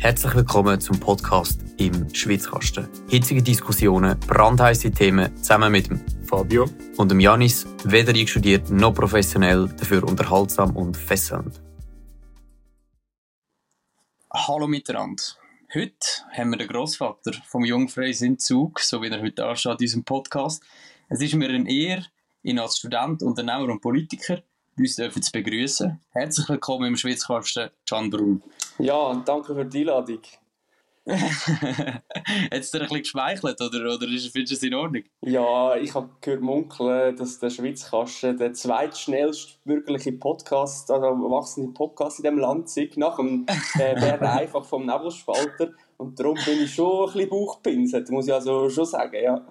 Herzlich willkommen zum Podcast im Schwitzkasten. Hitzige Diskussionen, brandheiße Themen zusammen mit dem Fabio und dem Janis, weder einstudiert noch professionell, dafür unterhaltsam und fesselnd. Hallo miteinander. Heute haben wir den Großvater vom Jungfreis in Zug, so wie er heute anschaut in unserem Podcast. Es ist mir eine Ehre, ihn als Student, Unternehmer und Politiker uns dürfen zu begrüßen. Herzlich willkommen im Schweizkasten, Can Brun. Ja, danke für die Einladung. Hat es dir ein bisschen geschmeichelt oder, oder findest du es in Ordnung? Ja, ich habe gehört munkeln, dass der Schweizkasten der zweitschnellste bürgerliche Podcast, also erwachsene Podcast in diesem Land ist, nach dem äh, Bern einfach vom Nebelspalter. Und darum bin ich schon ein bisschen Bauchpinselt, muss ich also schon sagen, ja.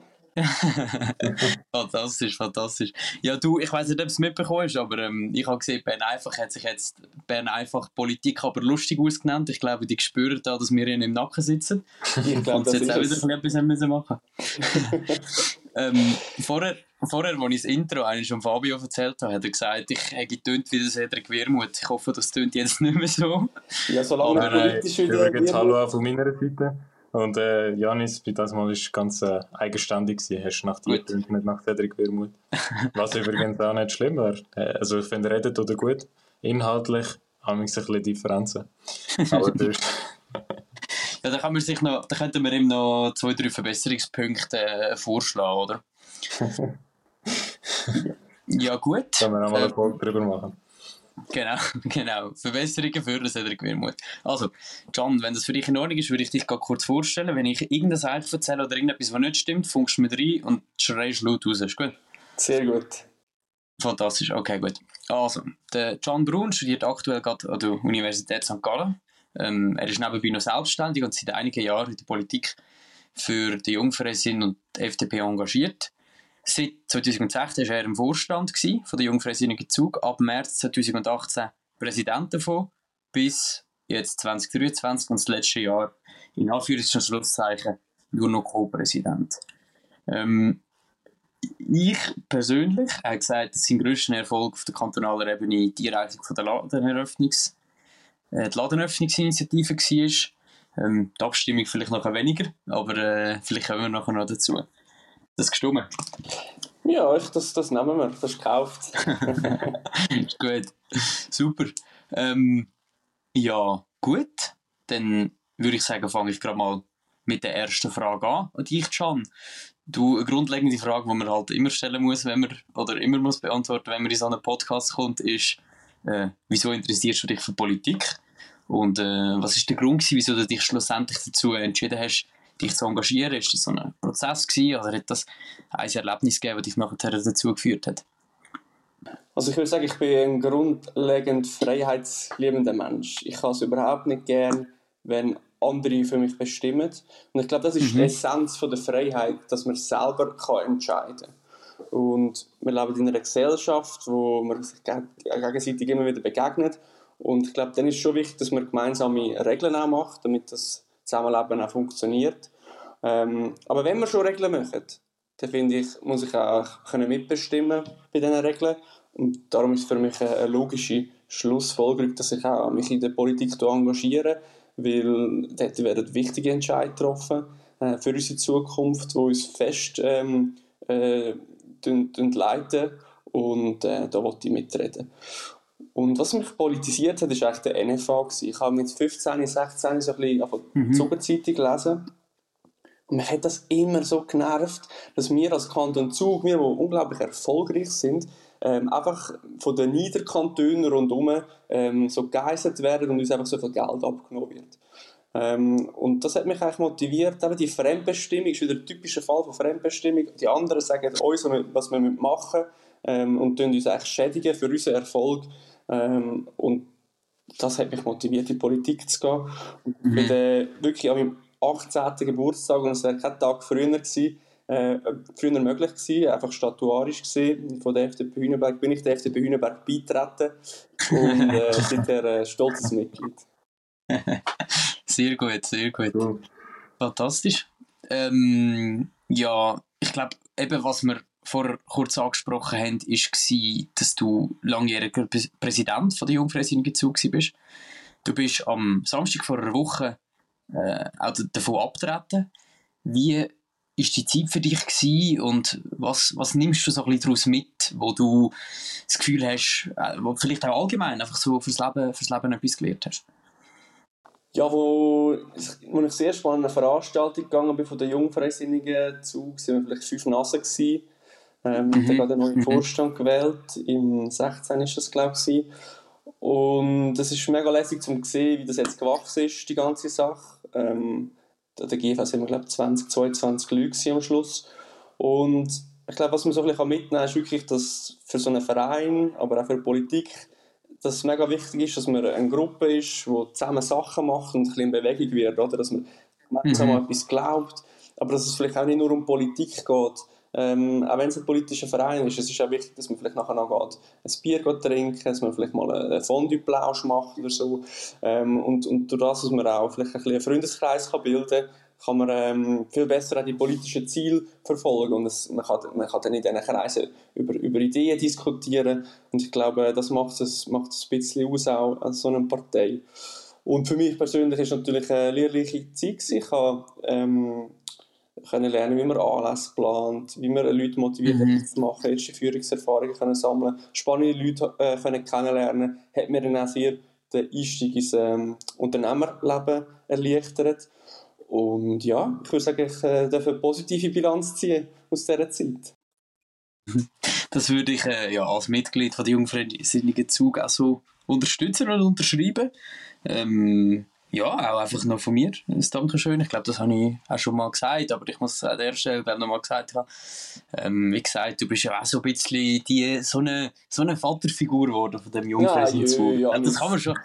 fantastisch, fantastisch. Ja, du, ich weiß nicht, ob du es mitbekommen hast, aber ähm, ich habe gesehen, Bern Einfach hat sich jetzt Bern Einfach Politik aber lustig ausgenannt. Ich glaube, die spüren da, dass wir ihnen im Nacken sitzen. Ich glaube, Und das jetzt auch wieder es. ein bisschen etwas haben machen ähm, vorher, vorher, als ich das Intro eigentlich schon Fabio erzählt habe, hat er gesagt, ich hätte getönt wie der Cedric Wermuth. Ich hoffe, das tönt jetzt nicht mehr so. Ja, solange Aber, äh, politisch wieder... Hallo auch von meiner Seite. Und äh, Janis, bei das Mal ist ganz äh, eigenständig gewesen. Hast nach dir getönt, nicht nach Cedric Wermuth. Was übrigens auch nicht schlimm wäre. Äh, also ich finde, redet oder gut. Inhaltlich haben wir ein bisschen Differenzen. Aber das Ja, da, kann man sich noch, da könnten wir ihm noch zwei, drei Verbesserungspunkte äh, vorschlagen, oder? ja, gut. können wir nochmal Äh, eine Folge drüber machen. Genau, genau. Verbesserungen für den Cedric Wermuth. Also, Can, wenn das für dich in Ordnung ist, würde ich dich gerade kurz vorstellen. Wenn ich irgendein Eich erzähle oder irgendetwas, was nicht stimmt, funkst du mir rein und schreist laut raus. Ist gut? Sehr gut. Fantastisch, okay, gut. Also, der Can Brun studiert aktuell gerade an der Universität St. Gallen. Ähm, er ist nebenbei noch selbstständig und seit einigen Jahren in der Politik für die Jungfreisin und die FDP engagiert. Seit 2016 war er im Vorstand gewesen, von der Jungfreisinnigen Zug, ab März 2018 Präsident davon, bis jetzt 2023 und das letzte Jahr in Anführungs- und Schlusszeichen nur noch Co-Präsident. Ähm, ich persönlich habe gesagt, dass sein grösster Erfolg auf der kantonalen Ebene die Erreichung der Ladeneröffnungs, äh, die Ladenöffnungsinitiative war. Ähm, die Abstimmung vielleicht noch weniger, aber äh, vielleicht kommen wir nachher noch dazu. Das gestummen. Ja, ich, das, das nehmen wir. Das ist gekauft. ist gut. Super. Ähm, ja, gut. Dann würde ich sagen, fange ich gerade mal mit der ersten Frage an. Und dich, Can. Du, eine grundlegende Frage, die man halt immer stellen muss, wenn man, oder immer muss beantworten, wenn man in so einen Podcast kommt, ist, äh, wieso interessierst du dich für Politik? Und äh, was ist der Grund gewesen, wieso du dich schlussendlich dazu entschieden hast, dich zu engagieren? Ist das so ein Prozess gewesen, oder hat das ein Erlebnis gegeben, das dich nachher dazu geführt hat? Also ich würde sagen, ich bin ein grundlegend freiheitsliebender Mensch. Ich kann es überhaupt nicht gern, wenn andere für mich bestimmen. Und ich glaube, das ist Mhm. die Essenz von der Freiheit, dass man selber kann entscheiden kann. Und wir leben in einer Gesellschaft, wo man sich geg- gegenseitig immer wieder begegnet. Und ich glaube, dann ist schon wichtig, dass man gemeinsame Regeln auch macht, damit das Zusammenleben auch funktioniert. Ähm, aber wenn wir schon Regeln machen, dann finde ich, muss ich auch können mitbestimmen bei diesen Regeln. Und darum ist es für mich eine, logische Schlussfolgerung, dass ich auch mich in der Politik engagiere, weil dort werden wichtige Entscheidungen getroffen äh, für unsere Zukunft, die uns fest ähm, äh, leiten und äh, da wollte ich mitreden. Und was mich politisiert hat, ist eigentlich der NFA. gewesen. Ich habe mit 15, 16 so ein bisschen Zugerzeitung gelesen. Und mich hat das immer so genervt, dass wir als Kanton Zug, wir, die unglaublich erfolgreich sind, ähm, einfach von den Niederkantonen rundherum ähm, so gegeisert werden und uns einfach so viel Geld abgenommen wird. Ähm, und das hat mich eigentlich motiviert, eben die Fremdbestimmung, ist wieder ein typischer Fall von Fremdbestimmung. Die anderen sagen uns, was wir machen müssen ähm, und uns eigentlich schädigen für unseren Erfolg. Ähm, und das hat mich motiviert, in die Politik zu gehen. Und ich bin dann wirklich an meinem 18. Geburtstag, und es wäre kein Tag früher gewesen, äh, früher möglich gewesen, einfach statuarisch gesehen. Von der FDP Hühnenberg bin ich der FDP Hühnenberg beitreten und äh, seither äh, stolzes Mitglied. Sehr gut, sehr gut. Fantastisch. Ähm, ja, ich glaube, eben was wir vorher kurz angesprochen haben, war, dass du langjähriger Präs- Präsident von der Jungfreisinnigen Zug bist. Du bist am Samstag vor einer Woche äh, auch davon abtreten. Wie ist die Zeit für dich gewesen und was, was nimmst du so daraus mit, wo du das Gefühl hast, äh, wo vielleicht auch allgemein einfach so fürs Leben, fürs Leben etwas gelernt hast? Ja, wo, wo ich sehr spannend eine Veranstaltung gegangen bin von den Jungfreisinnigen zu, waren wir vielleicht fünf Nasen gewesen. Ähm, mhm. Da gerade einen neuen mhm. Vorstand gewählt, im 16. ist das glaube ich. Und es ist mega lässig zu sehen, wie das jetzt gewachsen ist, die ganze Sache. Ähm, der GFS sind wir glaube ich 20, 22 Leute am Schluss. Und ich glaube, was man so ein bisschen mitnehmen kann, ist wirklich, dass für so einen Verein, aber auch für Politik, dass es mega wichtig ist, dass man eine Gruppe ist, die zusammen Sachen macht und ein bisschen in Bewegung wird, oder? dass man gemeinsam mhm. an etwas glaubt, aber dass es vielleicht auch nicht nur um Politik geht, ähm, auch wenn es ein politischer Verein ist, es ist auch wichtig, dass man vielleicht nachher noch geht, ein Bier geht trinken, dass man vielleicht mal einen Fondue-Plausch macht oder so. Ähm, und, und durch das, dass man auch vielleicht ein einen Freundeskreis kann bilden kann, kann man ähm, viel besser auch die politischen Ziele verfolgen und es, man, kann, man kann dann in diesen Kreisen über, über Ideen diskutieren und ich glaube, das macht es, macht es ein bisschen aus auch an so einer Partei. Und für mich persönlich ist natürlich eine lehrreiche Zeit Ich habe ähm, können lernen, wie man Anlässe plant, wie man Leute motiviert, mhm. etwas zu machen, erste Führungserfahrungen können sammeln, spannende Leute äh, können kennenlernen, hat mir dann auch sehr den Einstieg ins ähm, Unternehmerleben erleichtert. Und ja, ich würde sagen, ich äh, darf eine positive Bilanz ziehen aus dieser Zeit. Das würde ich äh, ja, als Mitglied von der Jungfreisinnigen Zug auch so unterstützen und unterschreiben. Ähm, ja, auch einfach noch von mir ein Dankeschön. Ich glaube, das habe ich auch schon mal gesagt, aber ich muss an der Stelle glaube noch mal gesagt haben. Ähm, wie gesagt, du bist ja auch so ein bisschen die, so, eine, so eine Vaterfigur geworden von dem Jungfräsenszug. Ja, ja, ja, das, kann man schon,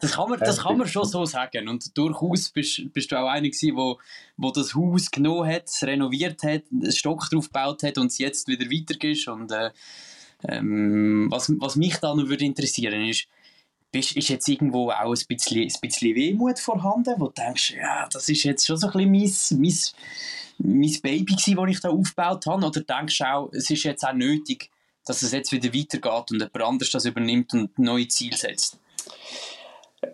das, kann man, das kann man schon so sagen. Und durchaus bist, bist du auch einer gewesen, wo, wo das Haus genommen hat, es renoviert hat, einen Stock drauf gebaut hat und es jetzt wieder weitergeht. Und äh, ähm, was, was mich da noch würde interessieren ist, bist, ist jetzt irgendwo auch ein bisschen, ein bisschen Wehmut vorhanden, wo du denkst, ja, das ist jetzt schon so ein bisschen mein, mein, mein Baby gewesen, das ich da aufgebaut habe, oder denkst du auch, es ist jetzt auch nötig, dass es jetzt wieder weitergeht und jemand anderes das übernimmt und neue Ziele setzt?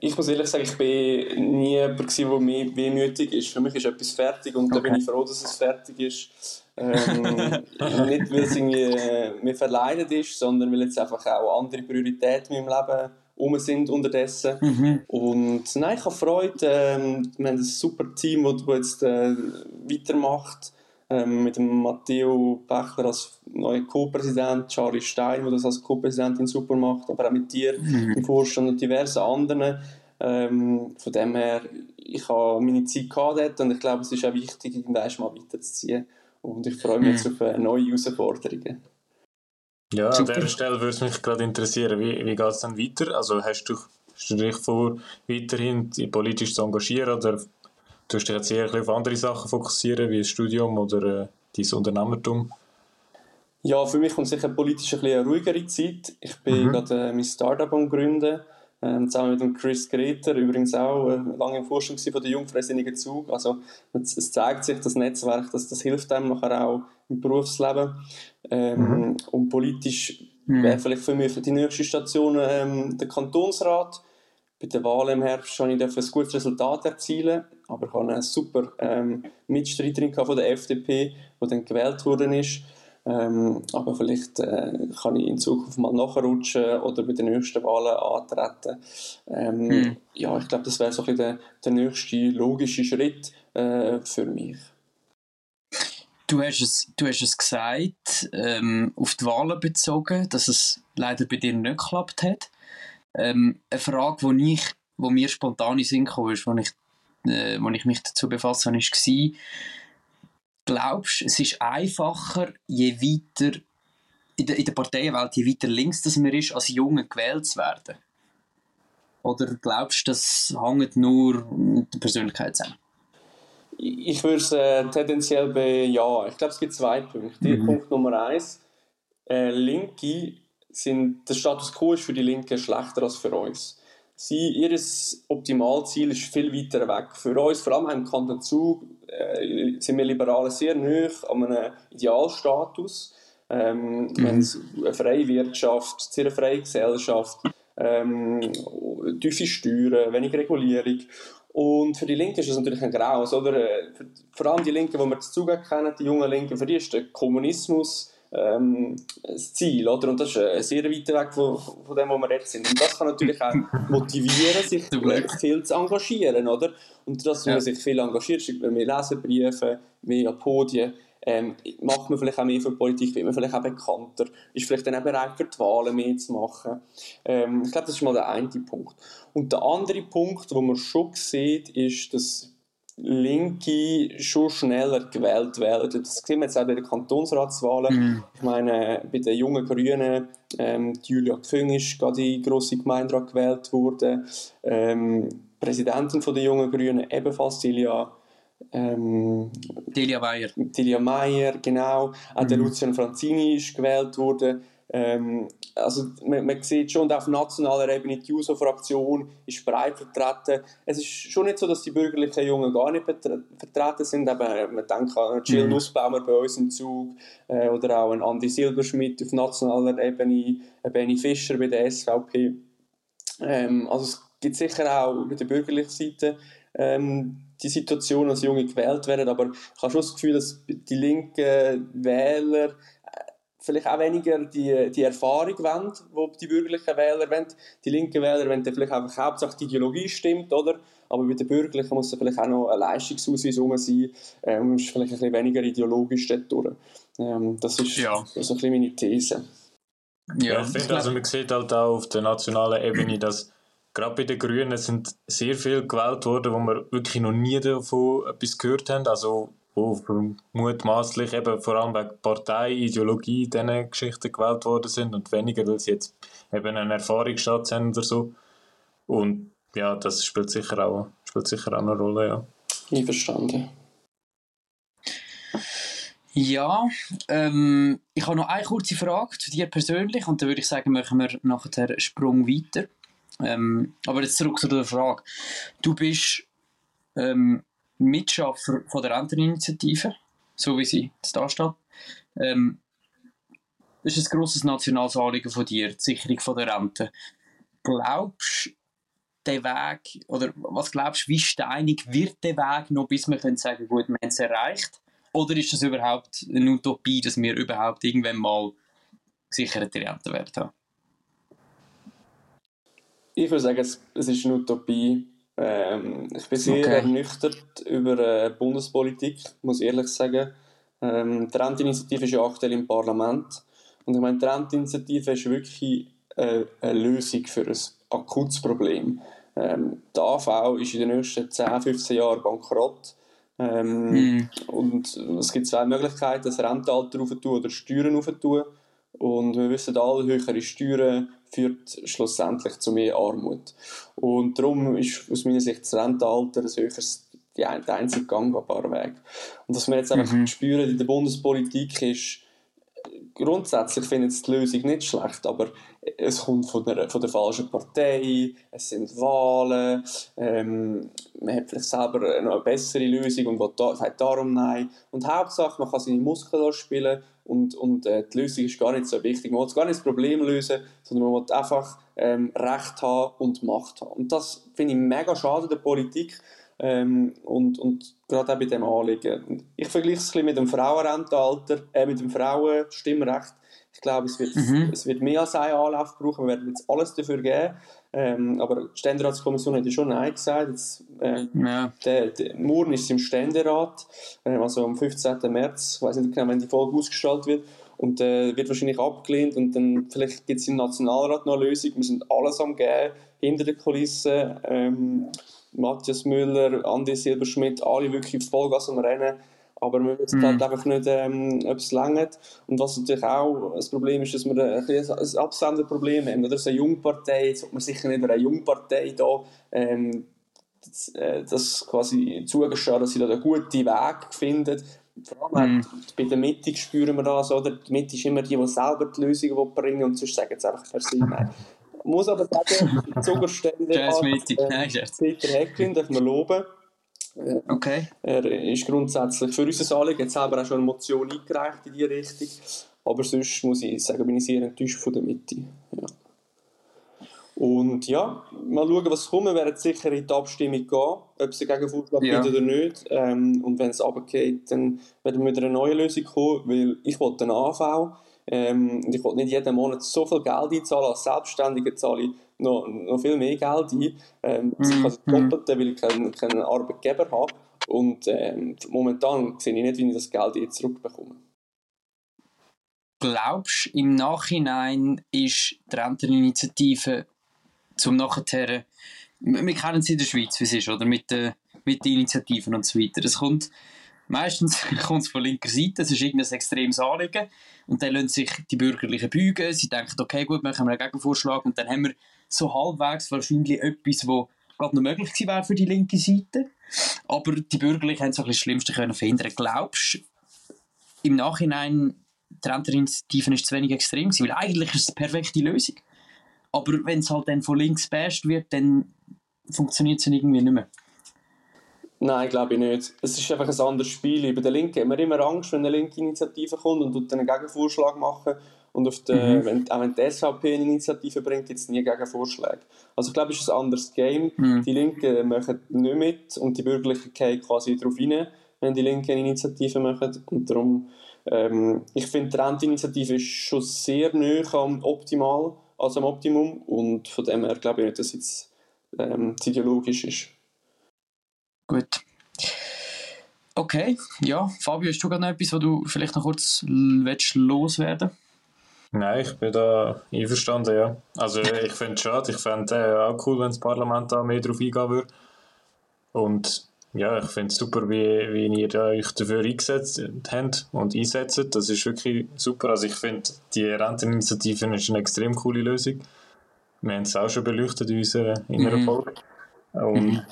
Ich muss ehrlich sagen, ich bin nie jemand, der mir wehmütig ist. Für mich ist etwas fertig und okay. da bin ich froh, dass es fertig ist. ähm, nicht, weil es irgendwie äh, mir verleidet ist, sondern weil jetzt einfach auch andere Prioritäten in meinem Leben rum sind unterdessen. Mhm. Und nein, ich habe Freude. Ähm, wir haben ein super Team, das jetzt äh, weitermacht. Ähm, mit dem Matteo Bechler als neuer Co-Präsident, Charlie Stein, der das als Co-Präsidentin super macht, aber auch mit dir mhm. im Vorstand und diversen anderen. Ähm, von dem her, ich habe meine Zeit gehabt und ich glaube, es ist auch wichtig, irgendwann mal weiterzuziehen. Und ich freue mich mhm. jetzt auf äh, neue Herausforderungen. Ja, Super. an dieser Stelle würde es mich gerade interessieren, wie, wie geht es dann weiter? Also hast du, hast du dich vor, weiterhin politisch zu engagieren oder tust du dich jetzt eher auf andere Sachen fokussieren, wie das Studium oder äh, dein Unternehmertum? Ja, für mich kommt sicher politisch ein bisschen eine ruhigere Zeit. Ich bin mhm. gerade äh, mein Startup am Gründen, äh, zusammen mit dem Chris Greter, übrigens auch äh, lange im Vorstand von der Jungfreisinnigen Zug. Also es, es, zeigt sich, das Netzwerk, das, das hilft einem nachher auch im Berufsleben. Ähm, mhm. Und politisch mhm. wäre vielleicht für mich die nächste Station ähm, der Kantonsrat. Bei der Wahl im Herbst habe ich ein gutes Resultat erzielen, aber ich habe eine super ähm, Mitstreiterin von der FDP, die dann gewählt worden ist. Ähm, aber vielleicht äh, kann ich in Zukunft mal nachrutschen oder bei den nächsten Wahlen antreten. Ähm, hm. Ja, ich glaube, das wäre so ein bisschen der, der nächste logische Schritt äh, für mich. Du hast es, du hast es gesagt, ähm, auf die Wahlen bezogen, dass es leider bei dir nicht geklappt hat. Ähm, eine Frage, die ich, wo mir spontan in Sinn kam, ist, als ich, äh, ich mich dazu befasst habe, war, glaubst du, es ist einfacher, je weiter in der, in der Parteienwelt, je weiter links das man ist, als Junge gewählt zu werden? Oder glaubst du, das hängt nur mit der Persönlichkeit zusammen? Ich würde es äh, tendenziell bejahen. Ich glaube, es gibt zwei Punkte. Mhm. Punkt Nummer eins: äh, Linke sind, der Status quo ist für die Linke schlechter als für uns. Sie, ihr Optimalziel ist viel weiter weg. Für uns, vor allem im Kanton Zug, äh, sind wir Liberalen sehr nah an einem Idealstatus. Ähm, mhm. Wir haben eine freie Wirtschaft, sehr freie Gesellschaft, ähm, tiefe Steuern, wenig Regulierung. Und für die Linken ist das natürlich ein Graus, oder? Für, vor allem die Linken, die wir zugegen kennen, die jungen Linken, für die ist der Kommunismus ähm, das Ziel, oder? Und das ist äh, sehr weit weg von, von dem, wo wir jetzt sind. Und das kann natürlich auch motivieren, sich viel zu engagieren, oder? Und dass man sich viel engagiert, schreibt man mehr Leserbriefe, mehr an Podien, ähm, macht man vielleicht auch mehr für die Politik, wird man vielleicht auch bekannter, ist vielleicht dann auch bereit für die Wahlen mehr zu machen. Ähm, ich glaube, das ist mal der eine Punkt. Und der andere Punkt, wo man schon sieht, ist, dass Linke schon schneller gewählt werden. Das sehen wir jetzt auch bei den Kantonsratswahlen. Mhm. Ich meine, bei den jungen Grünen, ähm, Julia Küng ist gerade in grosse Gemeinderat gewählt worden. Ähm, Präsidentin der jungen Grünen ebenfalls Silja ähm, Delia Meyer. Delia Meyer, genau. Auch mhm. der Lucian Franzini ist gewählt worden. Ähm, also man, man, sieht schon, auf nationaler Ebene die JUSO-Fraktion ist breit vertreten. Es ist schon nicht so, dass die bürgerlichen Jungen gar nicht vertreten sind. Eben, man denkt an Jill mhm. Nussbaumer bei uns im Zug äh, oder auch an Andi Silberschmidt auf nationaler Ebene, Benny Fischer bei der SVP. Ähm, also es gibt sicher auch bei der bürgerlichen Seite ähm, die Situation, dass Junge gewählt werden, aber ich habe schon das Gefühl, dass die linken Wähler vielleicht auch weniger die, die Erfahrung wollen, die die bürgerlichen Wähler wollen. Die linken Wähler wollen vielleicht einfach hauptsächlich die Ideologie stimmt, oder? Aber bei den Bürgerlichen muss da vielleicht auch noch ein Leistungsausweis rum sein äh, und ist vielleicht ein bisschen weniger ideologisch dort durch. Ähm, das ist ja. so ein bisschen meine These. Ja, ja ich finde, also man sieht halt auch auf der nationalen Ebene, dass gerade bei den Grünen sind sehr viele gewählt worden, wo wir wirklich noch nie davon etwas gehört haben. Also wo mutmaßlich eben vor allem wegen Partei, Ideologie, diese Geschichten gewählt worden sind und weniger, weil sie jetzt eben einen Erfahrungsschatz haben oder so. Und ja, das spielt sicher auch, spielt sicher auch eine Rolle, ja. Einverstanden. Ja, ähm, ich habe noch eine kurze Frage zu dir persönlich und dann würde ich sagen, machen wir nachher einen Sprung weiter. Ähm, aber jetzt zurück zu der Frage. Du bist ähm, Mitschaffer von der Renteninitiative, so wie sie jetzt da steht. Ähm, das ist ein grosses nationales Anliegen von dir, die Sicherung von der Rente. Glaubst du, der Weg, oder was glaubst du, wie steinig wird der Weg noch, bis wir können sagen, gut, wir haben es erreicht? Oder ist das überhaupt eine Utopie, dass wir überhaupt irgendwann mal gesicherte Rente werden haben? Ich würde sagen, es ist eine Utopie. Ähm, ich bin sehr okay. ernüchtert über äh, Bundespolitik, muss ich ehrlich sagen. Ähm, die Renteninitiative ist ja aktuell im Parlament. Und ich meine, die Renteninitiative ist wirklich äh, eine Lösung für ein akutes Problem. Ähm, die AV ist in den nächsten 10, 15 Jahren bankrott. Ähm, mm. Und es gibt zwei Möglichkeiten, das Rentenalter aufzutun oder Steuern aufzutun. Und wir wissen alle, höhere Steuern führt schlussendlich zu mehr Armut. Und darum ist aus meiner Sicht das Rentenalter ein höheres, der einzige gangbare Weg. Und was wir jetzt einfach mhm. spüren in der Bundespolitik ist, grundsätzlich finde ich die Lösung nicht schlecht, aber es kommt von der, von der falschen Partei, es sind Wahlen, ähm, man hat vielleicht selber noch eine bessere Lösung und da, sagt darum Nein. Und Hauptsache, man kann seine Muskeln spielen und, und äh, die Lösung ist gar nicht so wichtig. Man will gar nicht das Problem lösen, sondern man will einfach ähm, Recht haben und Macht haben. Und das finde ich mega schade der Politik ähm, und, und gerade auch bei dem Anliegen. Ich vergleiche es ein bisschen mit dem Frauenrentenalter, äh, mit dem Frauenstimmrecht. Ich glaube, es wird, mhm. es wird mehr als einen Anlauf brauchen. Wir werden jetzt alles dafür geben. Ähm, aber die Ständeratskommission hat ja schon Nein gesagt. Jetzt, äh, ja. der, der Morgen ist im Ständerat, äh, also am 15. März, ich weiß nicht genau, wenn die Folge ausgestrahlt wird. Und äh, wird wahrscheinlich abgelehnt und dann vielleicht gibt es im Nationalrat noch eine Lösung. Wir sind alles am Gehen, hinter den Kulissen. Ähm, Matthias Müller, Andi Silberschmidt, alle wirklich Vollgas am Rennen. Aber wir wissen halt mm. halt einfach nicht, ähm, ob es längert. Und was natürlich auch das Problem ist, dass wir ein, ein Absenderproblem haben. Oder so eine Jungpartei, jetzt sollte man sicher nicht eine Jungpartei da ähm, das, äh, das quasi zugestehen, dass sie da einen guten Weg finden. Vor allem mm. bei der Mitte spüren wir das, oder? Die Mitte ist immer die, die selber die Lösungen bringen und sonst sagen sie einfach per se nein. Ich muss aber sagen, Zugerstände äh, Peter Hecklin, darf man loben. Okay. Er ist grundsätzlich für unser Anliegen jetzt selber auch schon eine Motion eingereicht in diese Richtung. Aber sonst muss ich sagen, bin ich sehr enttäuscht von der Mitte. Ja. Und ja, mal schauen, was kommt. Wir werden sicher in die Abstimmung gehen, ob es einen Gegenvorschlag ja. gibt oder nicht. Ähm, und wenn es runtergeht, dann werden wir mit einer neuen Lösung kommen, weil ich wollte einen AV. Ähm, ich wollte nicht jeden Monat so viel Geld einzahlen. Als Selbstständiger zahle ich noch, noch viel mehr Geld ein. Ähm, mm. Ich das Doppelte, weil ich keinen, keinen Arbeitgeber habe. Und ähm, momentan sehe ich nicht, wie ich das Geld jetzt zurückbekomme. Glaubst du, im Nachhinein ist die Renterinitiative zum nachher, wir kennen sie in der Schweiz, wie es ist, oder? Mit den, mit den Initiativen und so weiter. Es kommt, meistens kommt es von linker Seite, es ist irgendein extremes Anliegen und dann lassen sich die Bürgerlichen beugen, sie denken, okay, gut, machen wir einen Gegenvorschlag und dann haben wir so halbwegs wahrscheinlich etwas, wo gerade noch möglich gewesen wäre für die linke Seite. Aber die Bürgerlichen haben so ein das Schlimmste können verhindern. Glaubst du, im Nachhinein, die Renterinitiative ist zu wenig extrem gewesen? Weil eigentlich ist es eine perfekte Lösung. Aber wenn es halt dann von links basht wird, dann funktioniert es irgendwie nicht mehr. Nein, glaube ich nicht. Es ist einfach ein anderes Spiel. Bei den Linken haben wir immer Angst, wenn eine linke Initiative kommt und einen Gegenvorschlag machen. Und auf der, mhm. wenn, auch wenn die SVP eine Initiative bringt, gibt es nie Gegenvorschläge. Also ich glaube, es ist ein anderes Game. Mhm. Die Linken machen nicht mit und die Bürgerlichen gehen quasi darauf rein, wenn die Linken eine Initiative machen. Und darum, ähm, ich finde, die Rentinitiative ist schon sehr nah am Optimal als am Optimum und von dem her glaube ich nicht, dass es ähm, ideologisch ist. Gut. Okay, ja, Fabio, hast du gerade noch etwas, was du vielleicht noch kurz willst loswerden Nein, ich bin da einverstanden, ja. Also ich finde es schade, ich fände äh, auch cool, wenn das Parlament da mehr drauf eingehen würde. Und ja, ich finde es super, wie, wie ihr euch dafür eingesetzt habt und einsetzt. Das ist wirklich super. Also ich finde, die Renteninitiative ist eine extrem coole Lösung. Wir haben es auch schon beleuchtet in unserer, in mhm. Folge. Und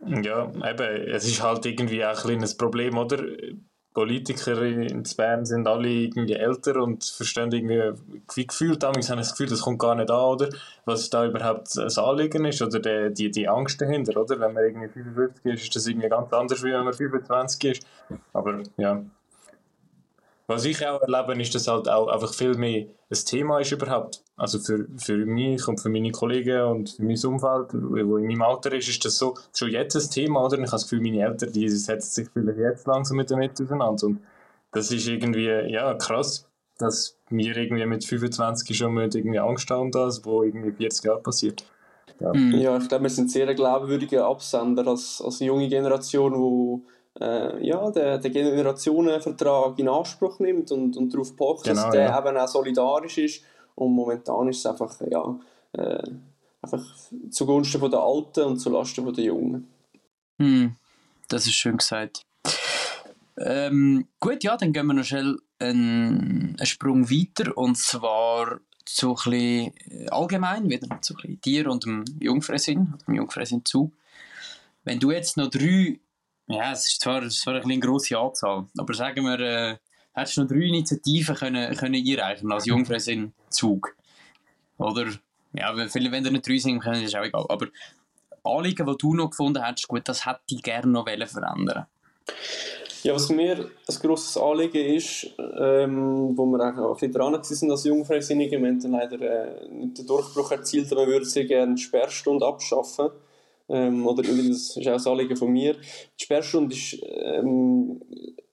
mhm. ja, eben, es ist halt irgendwie auch ein kleines Problem, oder? Politiker in Bern sind alle irgendwie älter und verstehen irgendwie, wie gefühlt damals haben das Gefühl, das kommt gar nicht an, oder? Was da überhaupt das Anliegen ist oder die, die, die Angst dahinter, oder? Wenn man irgendwie 55 ist, ist das irgendwie ganz anders, wie wenn man 25 ist. Aber ja, was ich auch erlebe, ist, dass halt auch einfach viel mehr ein Thema ist überhaupt. Also für, für mich und für meine Kollegen und für mein Umfeld, wo in meinem Alter ist, ist das so schon jetzt ein Thema, oder? Ich habe das Gefühl, meine Eltern, die setzen sich vielleicht jetzt langsam mit damit auseinander. Und das ist irgendwie, ja, krass, dass wir irgendwie mit 25 schon mit irgendwie Angst haben, das, wo irgendwie 40 Jahre passiert. Ja, ja ich glaube, wir sind sehr glaubwürdige Absender als, als junge Generation, die äh, ja, den, den Generationenvertrag in Anspruch nimmt und, und darauf pocht, genau, dass der ja. eben auch solidarisch ist. Und momentan ist es einfach, ja, äh, einfach zugunsten der Alten und zulasten der Jungen. Hm, das ist schön gesagt. Ähm, gut, ja, dann gehen wir noch schnell einen, einen Sprung weiter und zwar so ein bisschen allgemein, wieder so ein dir und dem Jungfräsin, dem Jungfräsin zu. Wenn du jetzt noch drei ja, es ist zwar, es ist zwar eine grosse Anzahl, aber sagen wir, äh, hättest du noch drei Initiativen können, können einreichen als Jungfräs in Zug. Oder, ja, wenn, wenn da nicht drei sind, ist auch egal. Aber Anliegen, die du noch gefunden hättest, gut, das hätte ich gerne noch verändern ja, was mir ein grosses Anliegen ist, ähm, wo wir auch ein bisschen dran sind als Jungfreisinnigen, wir haben leider äh, nicht den Durchbruch erzielt, aber wir würden sehr gerne die Sperrstunde abschaffen. Ähm, oder das ist auch das Anliegen von mir. Die Sperrstunde ist ähm,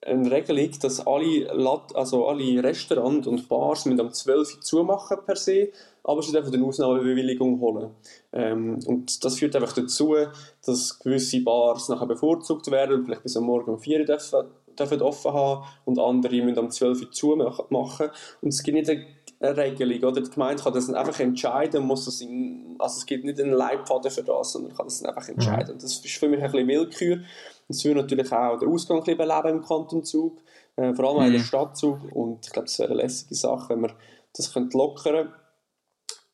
eine Regelung, dass alle, Lat also alle Restaurants und Bars mit um 12 Uhr zumachen per se, aber sie dürfen eine Ausnahmebewilligung holen. Ähm, und das führt einfach dazu, dass gewisse Bars nachher bevorzugt werden, vielleicht bis am Morgen um 4 Uhr dürfen, dürfen offen haben und andere müssen um 12 Uhr zumachen. Und es gibt nicht eine Regelung. Oder? Die Gemeinde kann das einfach entscheiden, muss das in, also es gibt nicht einen Leitfaden für das, sondern kann das einfach entscheiden. Mhm. Das ist für mich ein bisschen Willkür. Das würde natürlich auch den Ausgang ein bisschen beleben im Kanton Zug, äh, vor allem mhm. in der mhm. Stadt Zug. Und ich glaube, das wäre eine lässige Sache, wenn wir das könnte lockern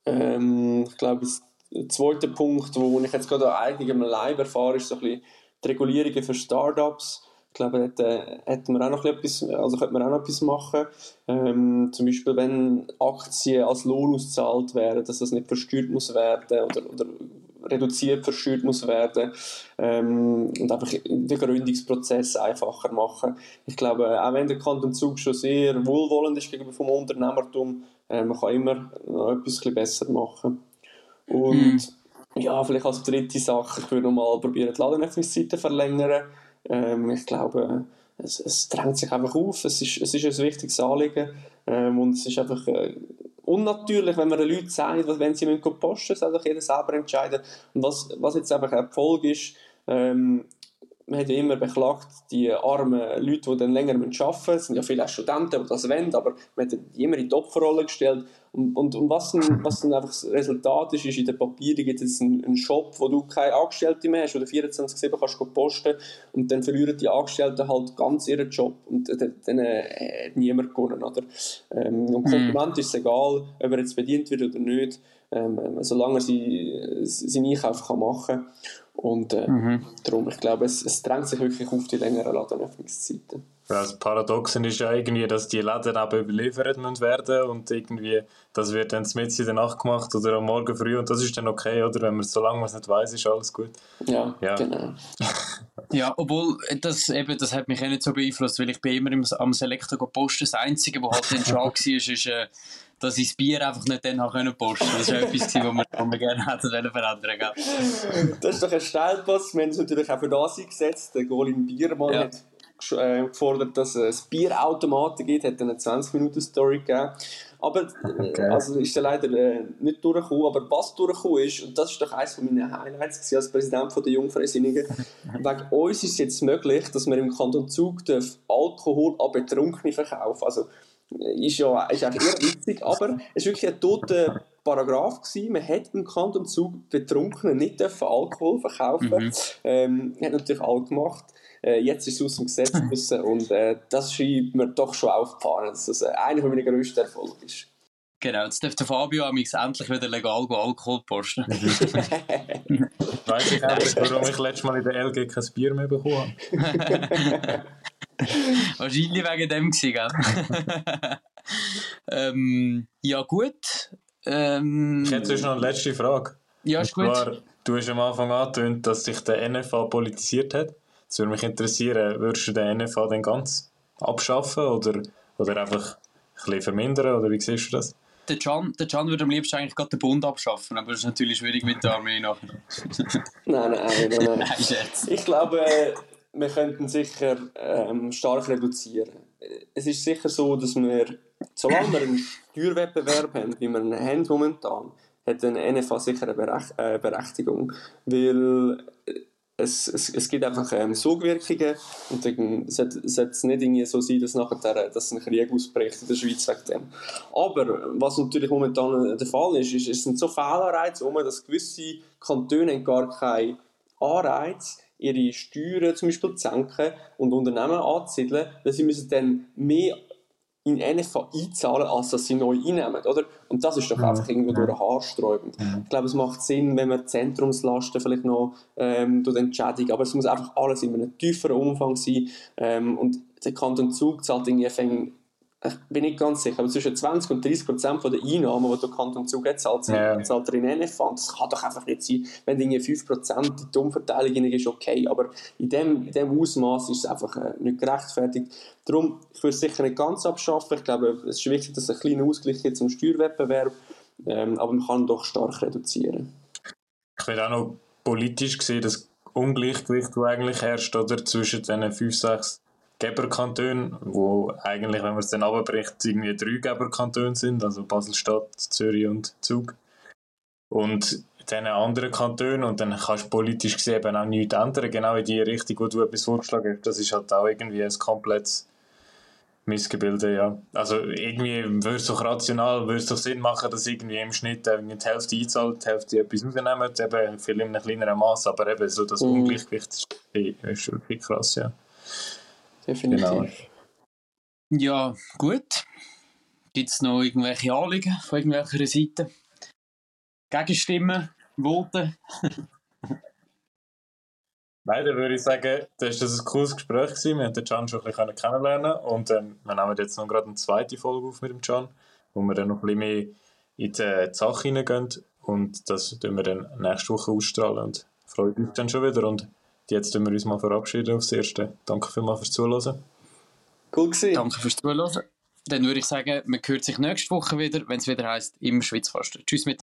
ähm, Ich glaube, der zweite Punkt, wo ich jetzt gerade eigentlich am Leib erfahre, ist so ein bisschen die Regulierungen für Startups ich glaube, da hätten wir auch noch etwas, also könnte man auch noch etwas machen. Ähm, zum Beispiel, wenn Aktien als Lohn ausgezahlt werden, dass das nicht versteuert muss werden oder, oder reduziert versteuert muss werden ähm, und einfach den Gründungsprozess einfacher machen. Ich glaube, auch wenn der Kanton Zug schon sehr wohlwollend ist gegenüber vom Unternehmertum, äh, man kann immer noch etwas besser machen. Und mm. ja, vielleicht als dritte Sache, ich würde nochmal probieren, die Ladenöffnungszeiten zu verlängern. Ähm, ich glaube, es, es, drängt sich einfach auf, es ist, es ist ein wichtiges Anliegen ähm, und es ist einfach äh, unnatürlich, wenn man den Leuten sagt, wenn sie posten müssen, soll doch jeder selber entscheiden. Und was, was jetzt einfach eine Folge ist, ähm, man hat ja immer beklagt, die armen Leute, die dann länger arbeiten müssen, es sind ja viele Studenten, die das wollen, aber man hat die immer in die Opferrolle gestellt. Und, und, und was, dann, was dann einfach das Resultat ist, ist in den Papieren gibt es einen, einen, Shop, wo du keine Angestellte mehr hast, du 24-7 kannst posten und dann verlieren die Angestellten halt ganz ihren Job und dann, dann äh, hat niemand gewonnen. Oder? Ähm, und Konsument mhm. ist es egal, ob er jetzt bedient wird oder nicht, ähm, solange er sie, seinen Einkauf machen kann. Und äh, mhm. darum, ich glaube, es, es drängt sich wirklich auf die längeren Ladenöffnungszeiten. Ja, das Paradoxen ist ja irgendwie, dass die Läden eben überliefert müssen werden und irgendwie, das wird dann mit in der Nacht gemacht oder am Morgen früh und das ist dann okay, oder? Wenn man, solange man es nicht weiß, ist alles gut. Ja, ja. genau. ja, obwohl, das, eben, das hat mich auch nicht so beeinflusst, weil ich bin immer am Selektor posten. Das Einzige, was halt dann schon war, ist, ist äh, dass ich das Bier einfach nicht dann können posten. Das war etwas, was wir, gerne hätten verändern wollen. Das ist doch ein Steilpass. Wir haben uns natürlich auch für das eingesetzt. Der Golin Biermann ja. hat äh, gefordert, dass es Bierautomaten gibt, hat eine 20-Minuten-Story gegeben. Aber äh, okay. also ist er leider äh, nicht durchgekommen. Aber was durchgekommen ist, und das ist doch eines meiner Highlights als Präsident von der Jungfreisinnigen, wegen uns ist es jetzt möglich, dass wir im Kanton Zug Alkohol an Betrunkene verkaufen. Also ist ja ist eher witzig, aber es war wirklich ein toter Paragraph gewesen. Man hat im Kanton Zug Betrunkenen nicht Alkohol verkaufen. Mhm. Ähm, hat natürlich alle gemacht. Äh, jetzt ist es aus dem Gesetz müssen und äh, das schreibt mir doch schon aufgefahren, dass das äh, einer meiner grössten Erfolge ist. Genau, jetzt dürfte Fabio amix endlich wieder legal Alkohol posten. Weiß ich eigentlich, warum ich letztes Mal in der LG kein Bier mehr bekommen habe. Wahrscheinlich wegen dem gewesen, gell? ähm, ja, gut. Ähm, ich hätte noch eine letzte Frage. Ja, ist gut. Du hast am Anfang angetönt, dass sich der NFA politisiert hat. Es würde mich interessieren, würdest du den NFA dann ganz abschaffen oder, oder einfach ein bisschen vermindern? Oder wie siehst du das? Der Can, der Can würde am liebsten eigentlich gerade den Bund abschaffen, aber das ist natürlich schwierig mit der Armee nachher. nein, nein, nein. nein. nein ich glaube, wir könnten sicher ähm, stark reduzieren. Es ist sicher so, dass wir, solange wir einen Steuerwettbewerb haben, wie wir ihn haben momentan, hat eine NFA sicher eine äh, Berechtigung. Weil es, es, es gibt einfach ähm, Sogwirkungen und dann sollte es nicht irgendwie so sein, dass nachher dass ein Krieg ausbricht in der Schweiz wegen dem. Aber was natürlich momentan der Fall ist, ist es sind so Fehlanreize, dass gewisse Kantone gar keinen Anreiz ihre Steuern zum Beispiel zu senken und Unternehmen anzusiedeln, weil sie müssen dann mehr in NFA einzahlen, als dass sie neu einnehmen, oder? Und das ist doch einfach irgendwo durch ein Haarsträubend. Ich glaube, es macht Sinn, wenn man Zentrumslasten vielleicht noch ähm, entschädigen, aber es muss einfach alles in einem tieferen Umfang sein ähm, und der Kanton Zug zahlt irgendwie ich bin nicht ganz sicher, aber zwischen 20 und 30 Prozent der Einnahmen, die der Kanton Zug hat, zahlt, ja. zahlt er in NFA. das kann doch einfach nicht sein. Wenn irgendwie 5 Prozent die Umverteilung ist, okay, aber in dem, in dem Ausmaß ist es einfach äh, nicht gerechtfertigt. Darum, ich würde es sicher nicht ganz abschaffen. Ich glaube, es ist wichtig, dass es einen kleinen Ausgleich gibt zum Steuerwettbewerb, ähm, aber man kann doch stark reduzieren. Ich finde auch noch politisch gesehen, das Ungleichgewicht, das eigentlich herrscht, oder, zwischen diesen 5, 6 Geberkantone, wo eigentlich, wenn man es dann abbricht, irgendwie drei Geberkantone sind, also Basel-Stadt, Zürich und Zug. Und dann anderen Kantonen und dann kannst du politisch gesehen eben auch nichts ändern, genau in die Richtung, wo du etwas vorgeschlagen hast. Das ist halt auch irgendwie ein komplettes Missgebilde, ja. Also irgendwie würde es doch rational, würde es doch Sinn machen, dass irgendwie im Schnitt irgendwie die Hälfte einzahlt, die Hälfte etwas rausnehmen, eben viel in einem kleineren Maß, aber eben so das mhm. Ungleichgewicht ist, ist wirklich krass, ja definitiv. Genau. Ja, gut. Gibt es noch irgendwelche Anliegen von irgendwelcher Seite? Gegenstimmen? Voten? Nein, dann würde ich sagen, das war ein cooles Gespräch. Gewesen. Wir haben den Can schon ein bisschen kennenlernen und ähm, wir nehmen jetzt noch gerade eine zweite Folge auf mit dem Can, wo wir dann noch ein bisschen mehr in die Sache hineingehen und das tun wir dann nächste Woche ausstrahlen und freut uns dann schon wieder und jetzt tun wir uns mal verabschieden aufs Erste. Danke vielmals fürs Zuhören. Cool gewesen. Danke fürs Zuhören. Dann würde ich sagen, man hört sich nächste Woche wieder, wenn es wieder heisst, im Schweizkasten. Tschüss mit